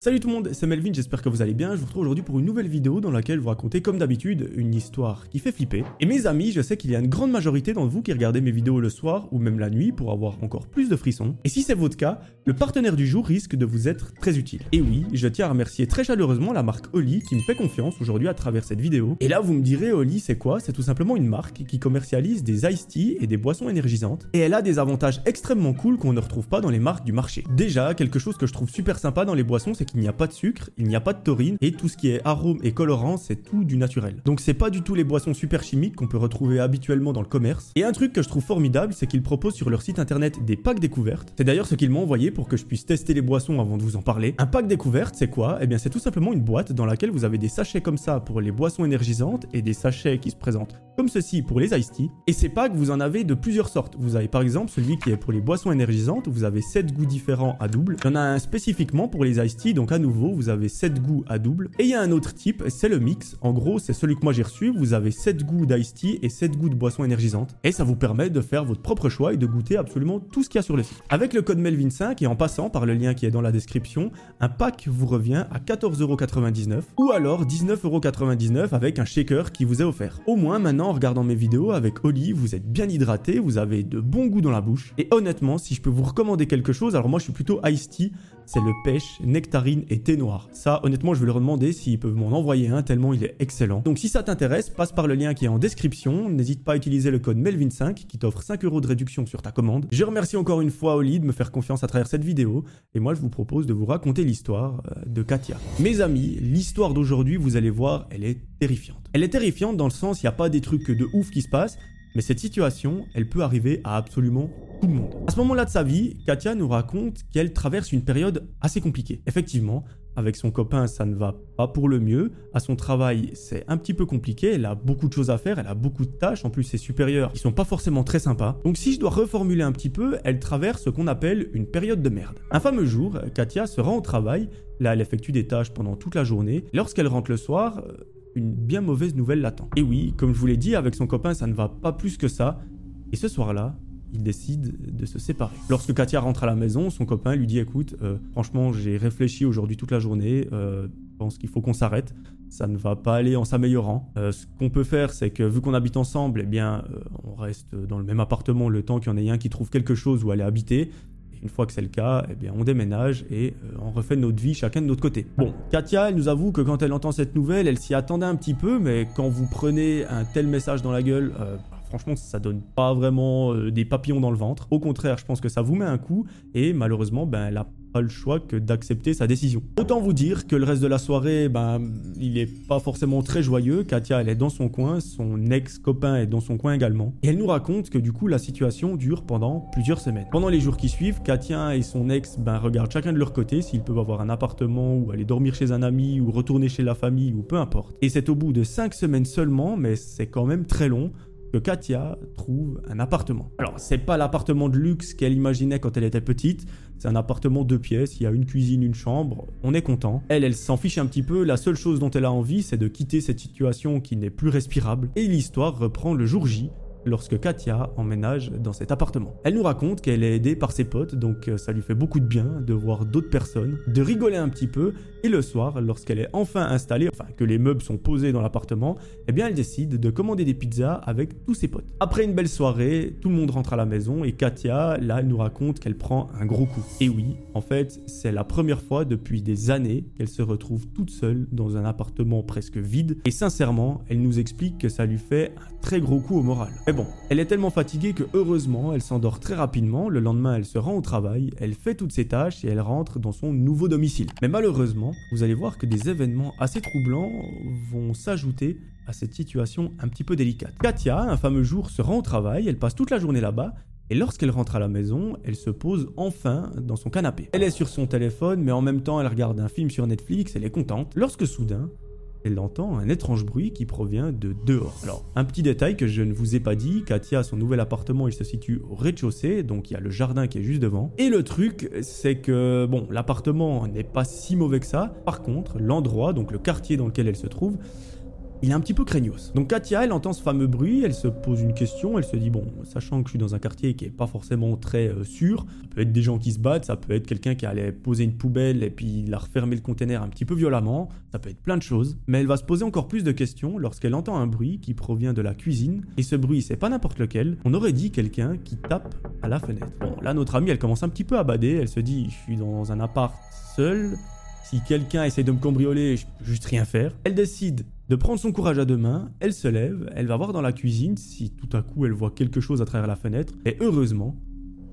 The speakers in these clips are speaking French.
Salut tout le monde, c'est Melvin, j'espère que vous allez bien. Je vous retrouve aujourd'hui pour une nouvelle vidéo dans laquelle vous racontez comme d'habitude une histoire qui fait flipper. Et mes amis, je sais qu'il y a une grande majorité d'entre vous qui regardez mes vidéos le soir ou même la nuit pour avoir encore plus de frissons. Et si c'est votre cas, le partenaire du jour risque de vous être très utile. Et oui, je tiens à remercier très chaleureusement la marque Oli qui me fait confiance aujourd'hui à travers cette vidéo. Et là vous me direz Oli c'est quoi? C'est tout simplement une marque qui commercialise des iced tea et des boissons énergisantes. Et elle a des avantages extrêmement cool qu'on ne retrouve pas dans les marques du marché. Déjà, quelque chose que je trouve super sympa dans les boissons, c'est qu'il n'y a pas de sucre, il n'y a pas de taurine, et tout ce qui est arôme et colorant, c'est tout du naturel. Donc c'est pas du tout les boissons super chimiques qu'on peut retrouver habituellement dans le commerce. Et un truc que je trouve formidable, c'est qu'ils proposent sur leur site internet des packs découvertes. C'est d'ailleurs ce qu'ils m'ont envoyé pour que je puisse tester les boissons avant de vous en parler. Un pack découverte, c'est quoi? Eh bien c'est tout simplement une boîte dans laquelle vous avez des sachets comme ça pour les boissons énergisantes et des sachets qui se présentent comme ceci pour les iced tea. Et ces packs, vous en avez de plusieurs sortes. Vous avez par exemple celui qui est pour les boissons énergisantes, vous avez 7 goûts différents à double. Il y en a un spécifiquement pour les iced tea, donc à nouveau, vous avez 7 goûts à double. Et il y a un autre type, c'est le mix. En gros, c'est celui que moi j'ai reçu. Vous avez 7 goûts d'iced tea et 7 goûts de boissons énergisantes. Et ça vous permet de faire votre propre choix et de goûter absolument tout ce qu'il y a sur le site. Avec le code Melvin5 et en passant par le lien qui est dans la description, un pack vous revient à 14,99€ ou alors 19,99€ avec un shaker qui vous est offert. Au moins maintenant en regardant mes vidéos avec Oli, vous êtes bien hydraté, vous avez de bons goûts dans la bouche. Et honnêtement, si je peux vous recommander quelque chose, alors moi je suis plutôt iced tea, c'est le pêche, nectarine et thé noir. Ça, honnêtement, je vais leur demander s'ils peuvent m'en envoyer un tellement il est excellent. Donc si ça t'intéresse, passe par le lien qui est en description. N'hésite pas à utiliser le code Melvin5 qui t'offre 5 euros de réduction sur ta commande. Je remercie encore une fois Oli de me faire confiance à travers cette vidéo. Et moi, je vous propose de vous raconter l'histoire euh, de Katia. Mes amis, l'histoire d'aujourd'hui, vous allez voir, elle est terrifiante. Elle est terrifiante dans le sens, il n'y a pas des trucs de ouf qui se passent, mais cette situation, elle peut arriver à absolument tout le monde. À ce moment-là de sa vie, Katia nous raconte qu'elle traverse une période assez compliquée. Effectivement, avec son copain, ça ne va pas pour le mieux. À son travail, c'est un petit peu compliqué. Elle a beaucoup de choses à faire, elle a beaucoup de tâches. En plus, ses supérieurs, ils sont pas forcément très sympas. Donc, si je dois reformuler un petit peu, elle traverse ce qu'on appelle une période de merde. Un fameux jour, Katia se rend au travail. Là, elle effectue des tâches pendant toute la journée. Lorsqu'elle rentre le soir, une bien mauvaise nouvelle l'attend. Et oui, comme je vous l'ai dit, avec son copain, ça ne va pas plus que ça. Et ce soir-là, il décide de se séparer. Lorsque Katia rentre à la maison, son copain lui dit écoute, euh, franchement, j'ai réfléchi aujourd'hui toute la journée, euh, je pense qu'il faut qu'on s'arrête. Ça ne va pas aller en s'améliorant. Euh, ce qu'on peut faire, c'est que vu qu'on habite ensemble, eh bien, on reste dans le même appartement le temps qu'il y en ait un qui trouve quelque chose où aller habiter. Une fois que c'est le cas, eh bien, on déménage et on refait notre vie chacun de notre côté. Bon, Katia, elle nous avoue que quand elle entend cette nouvelle, elle s'y attendait un petit peu, mais quand vous prenez un tel message dans la gueule, franchement, ça donne pas vraiment euh, des papillons dans le ventre. Au contraire, je pense que ça vous met un coup et malheureusement, ben, elle a le choix que d'accepter sa décision. Autant vous dire que le reste de la soirée, ben, il est pas forcément très joyeux. Katia, elle est dans son coin, son ex-copain est dans son coin également. Et elle nous raconte que du coup, la situation dure pendant plusieurs semaines. Pendant les jours qui suivent, Katia et son ex ben, regardent chacun de leur côté s'ils peuvent avoir un appartement ou aller dormir chez un ami ou retourner chez la famille ou peu importe. Et c'est au bout de 5 semaines seulement, mais c'est quand même très long, que Katia trouve un appartement. Alors, c'est pas l'appartement de luxe qu'elle imaginait quand elle était petite, c'est un appartement deux pièces, il y a une cuisine, une chambre, on est content. Elle, elle s'en fiche un petit peu, la seule chose dont elle a envie, c'est de quitter cette situation qui n'est plus respirable. Et l'histoire reprend le jour J, lorsque Katia emménage dans cet appartement. Elle nous raconte qu'elle est aidée par ses potes, donc euh, ça lui fait beaucoup de bien de voir d'autres personnes, de rigoler un petit peu, et le soir, lorsqu'elle est enfin installée, enfin que les meubles sont posés dans l'appartement, eh bien elle décide de commander des pizzas avec tous ses potes. Après une belle soirée, tout le monde rentre à la maison et Katia, là, elle nous raconte qu'elle prend un gros coup. Et oui, en fait, c'est la première fois depuis des années qu'elle se retrouve toute seule dans un appartement presque vide, et sincèrement, elle nous explique que ça lui fait un très gros coup au moral. Elle est tellement fatiguée que heureusement, elle s'endort très rapidement. Le lendemain, elle se rend au travail, elle fait toutes ses tâches et elle rentre dans son nouveau domicile. Mais malheureusement, vous allez voir que des événements assez troublants vont s'ajouter à cette situation un petit peu délicate. Katia, un fameux jour, se rend au travail, elle passe toute la journée là-bas et lorsqu'elle rentre à la maison, elle se pose enfin dans son canapé. Elle est sur son téléphone, mais en même temps, elle regarde un film sur Netflix, elle est contente. Lorsque soudain, elle entend un étrange bruit qui provient de dehors. Alors, un petit détail que je ne vous ai pas dit, Katia, son nouvel appartement, il se situe au rez-de-chaussée, donc il y a le jardin qui est juste devant. Et le truc, c'est que, bon, l'appartement n'est pas si mauvais que ça. Par contre, l'endroit, donc le quartier dans lequel elle se trouve, il est un petit peu craignos. Donc Katia, elle entend ce fameux bruit, elle se pose une question, elle se dit bon, sachant que je suis dans un quartier qui est pas forcément très euh, sûr, ça peut être des gens qui se battent, ça peut être quelqu'un qui allait poser une poubelle et puis il a refermé le conteneur un petit peu violemment, ça peut être plein de choses, mais elle va se poser encore plus de questions lorsqu'elle entend un bruit qui provient de la cuisine et ce bruit c'est pas n'importe lequel, on aurait dit quelqu'un qui tape à la fenêtre. Bon, là notre amie elle commence un petit peu à bader, elle se dit je suis dans un appart seul, si quelqu'un essaie de me cambrioler, je peux juste rien faire. Elle décide de prendre son courage à deux mains, elle se lève, elle va voir dans la cuisine si tout à coup elle voit quelque chose à travers la fenêtre, et heureusement,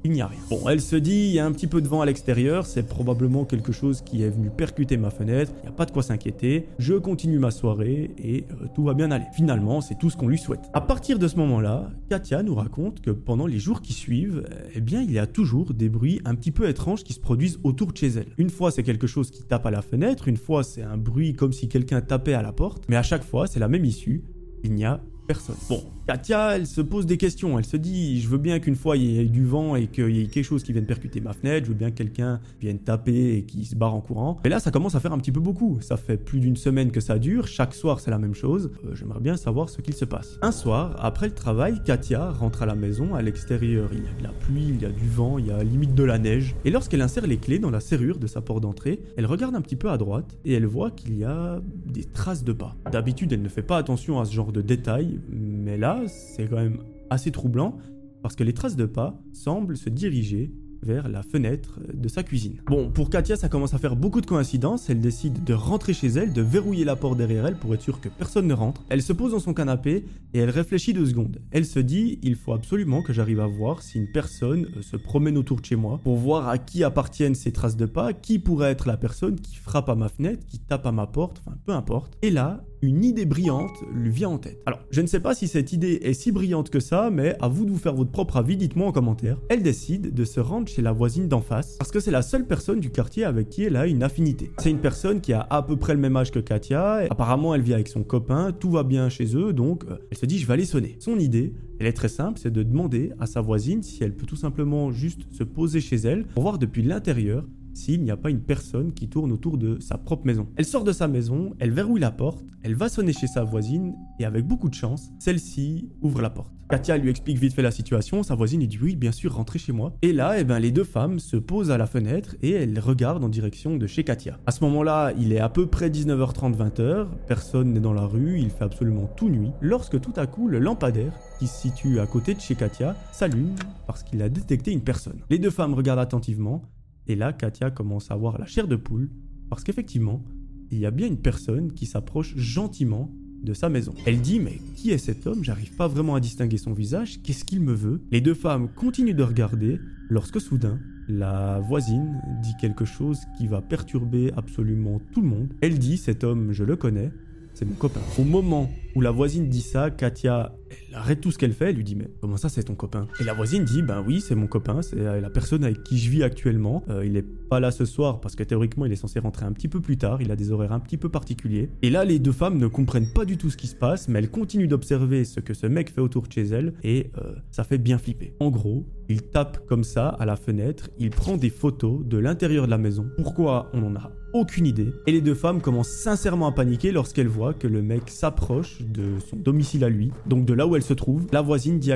il n'y a rien. Bon, elle se dit, il y a un petit peu de vent à l'extérieur, c'est probablement quelque chose qui est venu percuter ma fenêtre, il n'y a pas de quoi s'inquiéter, je continue ma soirée et euh, tout va bien aller. Finalement, c'est tout ce qu'on lui souhaite. À partir de ce moment-là, Katia nous raconte que pendant les jours qui suivent, eh bien, il y a toujours des bruits un petit peu étranges qui se produisent autour de chez elle. Une fois, c'est quelque chose qui tape à la fenêtre, une fois, c'est un bruit comme si quelqu'un tapait à la porte, mais à chaque fois, c'est la même issue, il n'y a personne. Bon, Katia, elle se pose des questions. Elle se dit, je veux bien qu'une fois il y ait du vent et qu'il y ait quelque chose qui vienne percuter ma fenêtre. Je veux bien que quelqu'un vienne taper et qui se barre en courant. Mais là, ça commence à faire un petit peu beaucoup. Ça fait plus d'une semaine que ça dure. Chaque soir, c'est la même chose. Euh, j'aimerais bien savoir ce qu'il se passe. Un soir, après le travail, Katia rentre à la maison. À l'extérieur, il y a de la pluie, il y a du vent, il y a limite de la neige. Et lorsqu'elle insère les clés dans la serrure de sa porte d'entrée, elle regarde un petit peu à droite et elle voit qu'il y a des traces de pas. D'habitude, elle ne fait pas attention à ce genre de détails, mais c'est quand même assez troublant parce que les traces de pas semblent se diriger vers la fenêtre de sa cuisine. Bon, pour Katia, ça commence à faire beaucoup de coïncidences. Elle décide de rentrer chez elle, de verrouiller la porte derrière elle pour être sûre que personne ne rentre. Elle se pose dans son canapé et elle réfléchit deux secondes. Elle se dit il faut absolument que j'arrive à voir si une personne euh, se promène autour de chez moi pour voir à qui appartiennent ces traces de pas, qui pourrait être la personne qui frappe à ma fenêtre, qui tape à ma porte, enfin peu importe. Et là, une idée brillante lui vient en tête. Alors, je ne sais pas si cette idée est si brillante que ça, mais à vous de vous faire votre propre avis, dites-moi en commentaire. Elle décide de se rendre chez la voisine d'en face, parce que c'est la seule personne du quartier avec qui elle a une affinité. C'est une personne qui a à peu près le même âge que Katia, apparemment elle vit avec son copain, tout va bien chez eux, donc euh, elle se dit je vais aller sonner. Son idée, elle est très simple, c'est de demander à sa voisine si elle peut tout simplement juste se poser chez elle pour voir depuis l'intérieur s'il n'y a pas une personne qui tourne autour de sa propre maison. Elle sort de sa maison, elle verrouille la porte, elle va sonner chez sa voisine et avec beaucoup de chance, celle-ci ouvre la porte. Katia lui explique vite fait la situation, sa voisine lui dit oui, bien sûr, rentrez chez moi. Et là, eh ben, les deux femmes se posent à la fenêtre et elles regardent en direction de chez Katia. À ce moment-là, il est à peu près 19h30, 20h, personne n'est dans la rue, il fait absolument tout nuit, lorsque tout à coup, le lampadaire, qui se situe à côté de chez Katia, s'allume parce qu'il a détecté une personne. Les deux femmes regardent attentivement, et là, Katia commence à avoir la chair de poule, parce qu'effectivement, il y a bien une personne qui s'approche gentiment de sa maison. Elle dit mais qui est cet homme? J'arrive pas vraiment à distinguer son visage, qu'est-ce qu'il me veut? Les deux femmes continuent de regarder lorsque soudain, la voisine dit quelque chose qui va perturber absolument tout le monde. Elle dit cet homme je le connais, c'est mon copain. Au moment où la voisine dit ça, Katia, elle arrête tout ce qu'elle fait, elle lui dit mais comment ça c'est ton copain? Et la voisine dit ben oui c'est mon copain, c'est la personne avec qui je vis actuellement. Euh, il est pas là ce soir parce que théoriquement il est censé rentrer un petit peu plus tard, il a des horaires un petit peu particuliers. Et là les deux femmes ne comprennent pas du tout ce qui se passe, mais elles continuent d'observer ce que ce mec fait autour de chez elles et euh, ça fait bien flipper. En gros, il tape comme ça à la fenêtre, il prend des photos de l'intérieur de la maison. Pourquoi on en a aucune idée? Et les deux femmes commencent sincèrement à paniquer lorsqu'elles voient que le mec s'approche de son domicile à lui, donc de là où elle se trouve. La voisine dit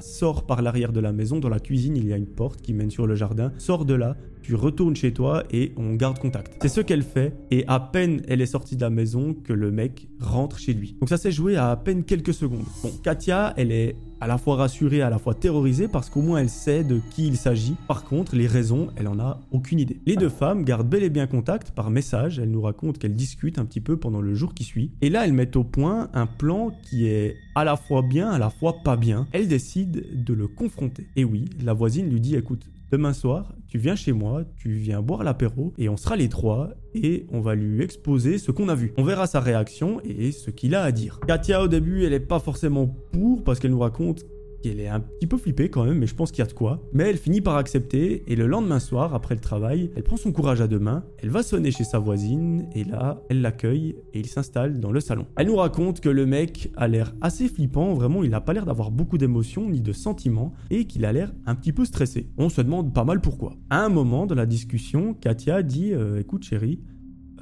sors par l'arrière de la maison, dans la cuisine il y a une porte qui mène sur le jardin, sors de là, tu retournes chez toi et on garde contact. C'est ce qu'elle fait et à peine elle est sortie de la maison que le mec rentre chez lui. Donc ça s'est joué à à peine quelques secondes. Bon, Katia, elle est à la fois rassurée, à la fois terrorisée parce qu'au moins elle sait de qui il s'agit. Par contre, les raisons, elle en a aucune idée. Les deux femmes gardent bel et bien contact par message, elles nous racontent qu'elles discutent un petit peu pendant le jour qui suit. Et là, elles mettent au point un plan qui est à la fois bien, à la fois pas bien. Elles décident de le confronter. Et oui, la voisine lui dit écoute, Demain soir, tu viens chez moi, tu viens boire l'apéro et on sera les trois et on va lui exposer ce qu'on a vu. On verra sa réaction et ce qu'il a à dire. Katia au début, elle est pas forcément pour parce qu'elle nous raconte elle est un petit peu flippée quand même, mais je pense qu'il y a de quoi. Mais elle finit par accepter, et le lendemain soir, après le travail, elle prend son courage à deux mains, elle va sonner chez sa voisine, et là, elle l'accueille, et il s'installe dans le salon. Elle nous raconte que le mec a l'air assez flippant, vraiment, il n'a pas l'air d'avoir beaucoup d'émotions ni de sentiments, et qu'il a l'air un petit peu stressé. On se demande pas mal pourquoi. À un moment de la discussion, Katia dit euh, Écoute chérie,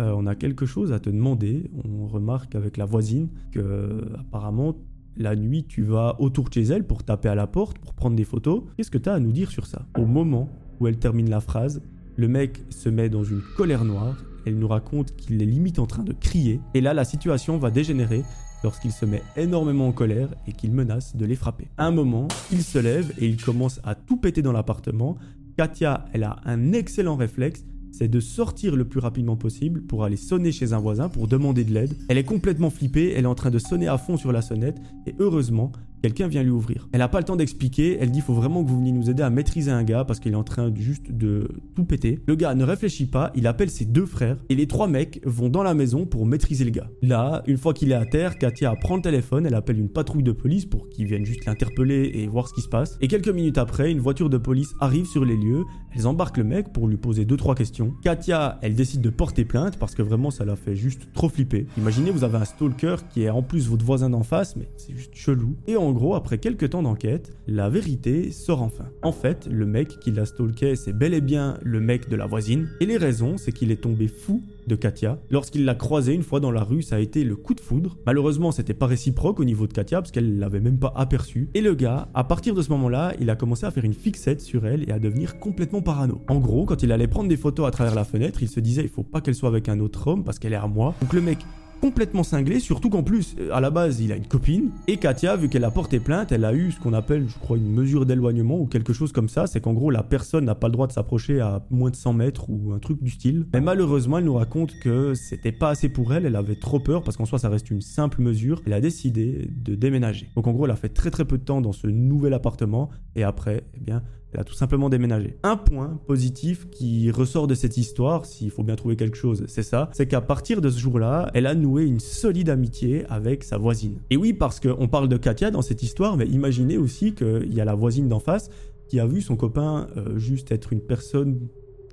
euh, on a quelque chose à te demander. On remarque avec la voisine que apparemment la nuit tu vas autour de chez elle pour taper à la porte, pour prendre des photos. Qu'est-ce que tu as à nous dire sur ça? Au moment où elle termine la phrase, le mec se met dans une colère noire. Elle nous raconte qu'il est limite en train de crier. Et là, la situation va dégénérer lorsqu'il se met énormément en colère et qu'il menace de les frapper. Un moment, il se lève et il commence à tout péter dans l'appartement. Katia, elle a un excellent réflexe c'est de sortir le plus rapidement possible pour aller sonner chez un voisin pour demander de l'aide. Elle est complètement flippée, elle est en train de sonner à fond sur la sonnette et heureusement, quelqu'un vient lui ouvrir. Elle n'a pas le temps d'expliquer, elle dit faut vraiment que vous veniez nous aider à maîtriser un gars parce qu'il est en train juste de tout péter. Le gars ne réfléchit pas, il appelle ses deux frères et les trois mecs vont dans la maison pour maîtriser le gars. Là, une fois qu'il est à terre, Katia prend le téléphone, elle appelle une patrouille de police pour qu'ils viennent juste l'interpeller et voir ce qui se passe. Et quelques minutes après, une voiture de police arrive sur les lieux, elles embarquent le mec pour lui poser deux trois questions. Katia, elle décide de porter plainte parce que vraiment ça la fait juste trop flipper. Imaginez vous avez un stalker qui est en plus votre voisin d'en face, mais c'est juste chelou. En gros, après quelques temps d'enquête, la vérité sort enfin. En fait, le mec qui l'a stalké, c'est bel et bien le mec de la voisine. Et les raisons, c'est qu'il est tombé fou de Katia. Lorsqu'il l'a croisée une fois dans la rue, ça a été le coup de foudre. Malheureusement, c'était pas réciproque au niveau de Katia parce qu'elle l'avait même pas aperçu. Et le gars, à partir de ce moment-là, il a commencé à faire une fixette sur elle et à devenir complètement parano. En gros, quand il allait prendre des photos à travers la fenêtre, il se disait il faut pas qu'elle soit avec un autre homme parce qu'elle est à moi. Donc le mec complètement cinglé, surtout qu'en plus, euh, à la base, il a une copine. Et Katia, vu qu'elle a porté plainte, elle a eu ce qu'on appelle, je crois, une mesure d'éloignement ou quelque chose comme ça. C'est qu'en gros, la personne n'a pas le droit de s'approcher à moins de 100 mètres ou un truc du style. Mais malheureusement, elle nous raconte que c'était pas assez pour elle, elle avait trop peur parce qu'en soi, ça reste une simple mesure. Elle a décidé de déménager. Donc en gros, elle a fait très très peu de temps dans ce nouvel appartement et après, eh bien, elle a tout simplement déménagé. Un point positif qui ressort de cette histoire, s'il faut bien trouver quelque chose, c'est ça, c'est qu'à partir de ce jour-là, elle a noué une solide amitié avec sa voisine. Et oui, parce qu'on parle de Katia dans cette histoire, mais imaginez aussi qu'il y a la voisine d'en face qui a vu son copain euh, juste être une personne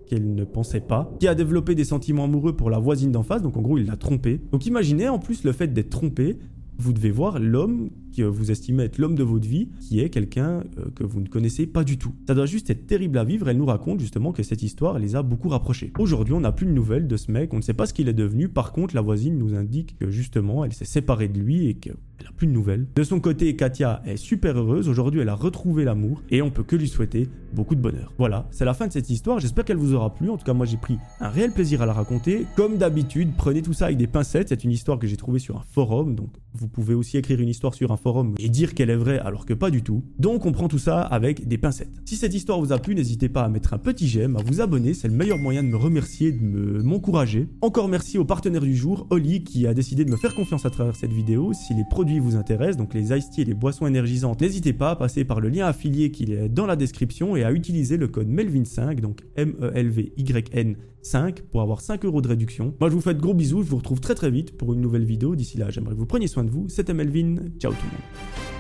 qu'elle ne pensait pas, qui a développé des sentiments amoureux pour la voisine d'en face, donc en gros il l'a trompée. Donc imaginez en plus le fait d'être trompé, vous devez voir l'homme que vous estimez être l'homme de votre vie, qui est quelqu'un euh, que vous ne connaissez pas du tout. Ça doit juste être terrible à vivre. Elle nous raconte justement que cette histoire les a beaucoup rapprochés. Aujourd'hui, on n'a plus de nouvelles de ce mec, on ne sait pas ce qu'il est devenu. Par contre, la voisine nous indique que justement, elle s'est séparée de lui et qu'elle n'a plus de nouvelles. De son côté, Katia est super heureuse. Aujourd'hui, elle a retrouvé l'amour et on peut que lui souhaiter beaucoup de bonheur. Voilà, c'est la fin de cette histoire. J'espère qu'elle vous aura plu. En tout cas, moi, j'ai pris un réel plaisir à la raconter. Comme d'habitude, prenez tout ça avec des pincettes. C'est une histoire que j'ai trouvée sur un forum, donc vous pouvez aussi écrire une histoire sur un forum et dire qu'elle est vraie alors que pas du tout. Donc on prend tout ça avec des pincettes. Si cette histoire vous a plu, n'hésitez pas à mettre un petit j'aime, à vous abonner, c'est le meilleur moyen de me remercier, de m'encourager. Encore merci au partenaire du jour, Oli, qui a décidé de me faire confiance à travers cette vidéo. Si les produits vous intéressent, donc les ice tea et les boissons énergisantes, n'hésitez pas à passer par le lien affilié qui est dans la description et à utiliser le code MELVIN5, donc M-E-L-V-Y-N 5 pour avoir 5 euros de réduction. Moi je vous fais de gros bisous, je vous retrouve très très vite pour une nouvelle vidéo. D'ici là, j'aimerais que vous preniez soin de vous. C'était Melvin, ciao tout le monde. semana.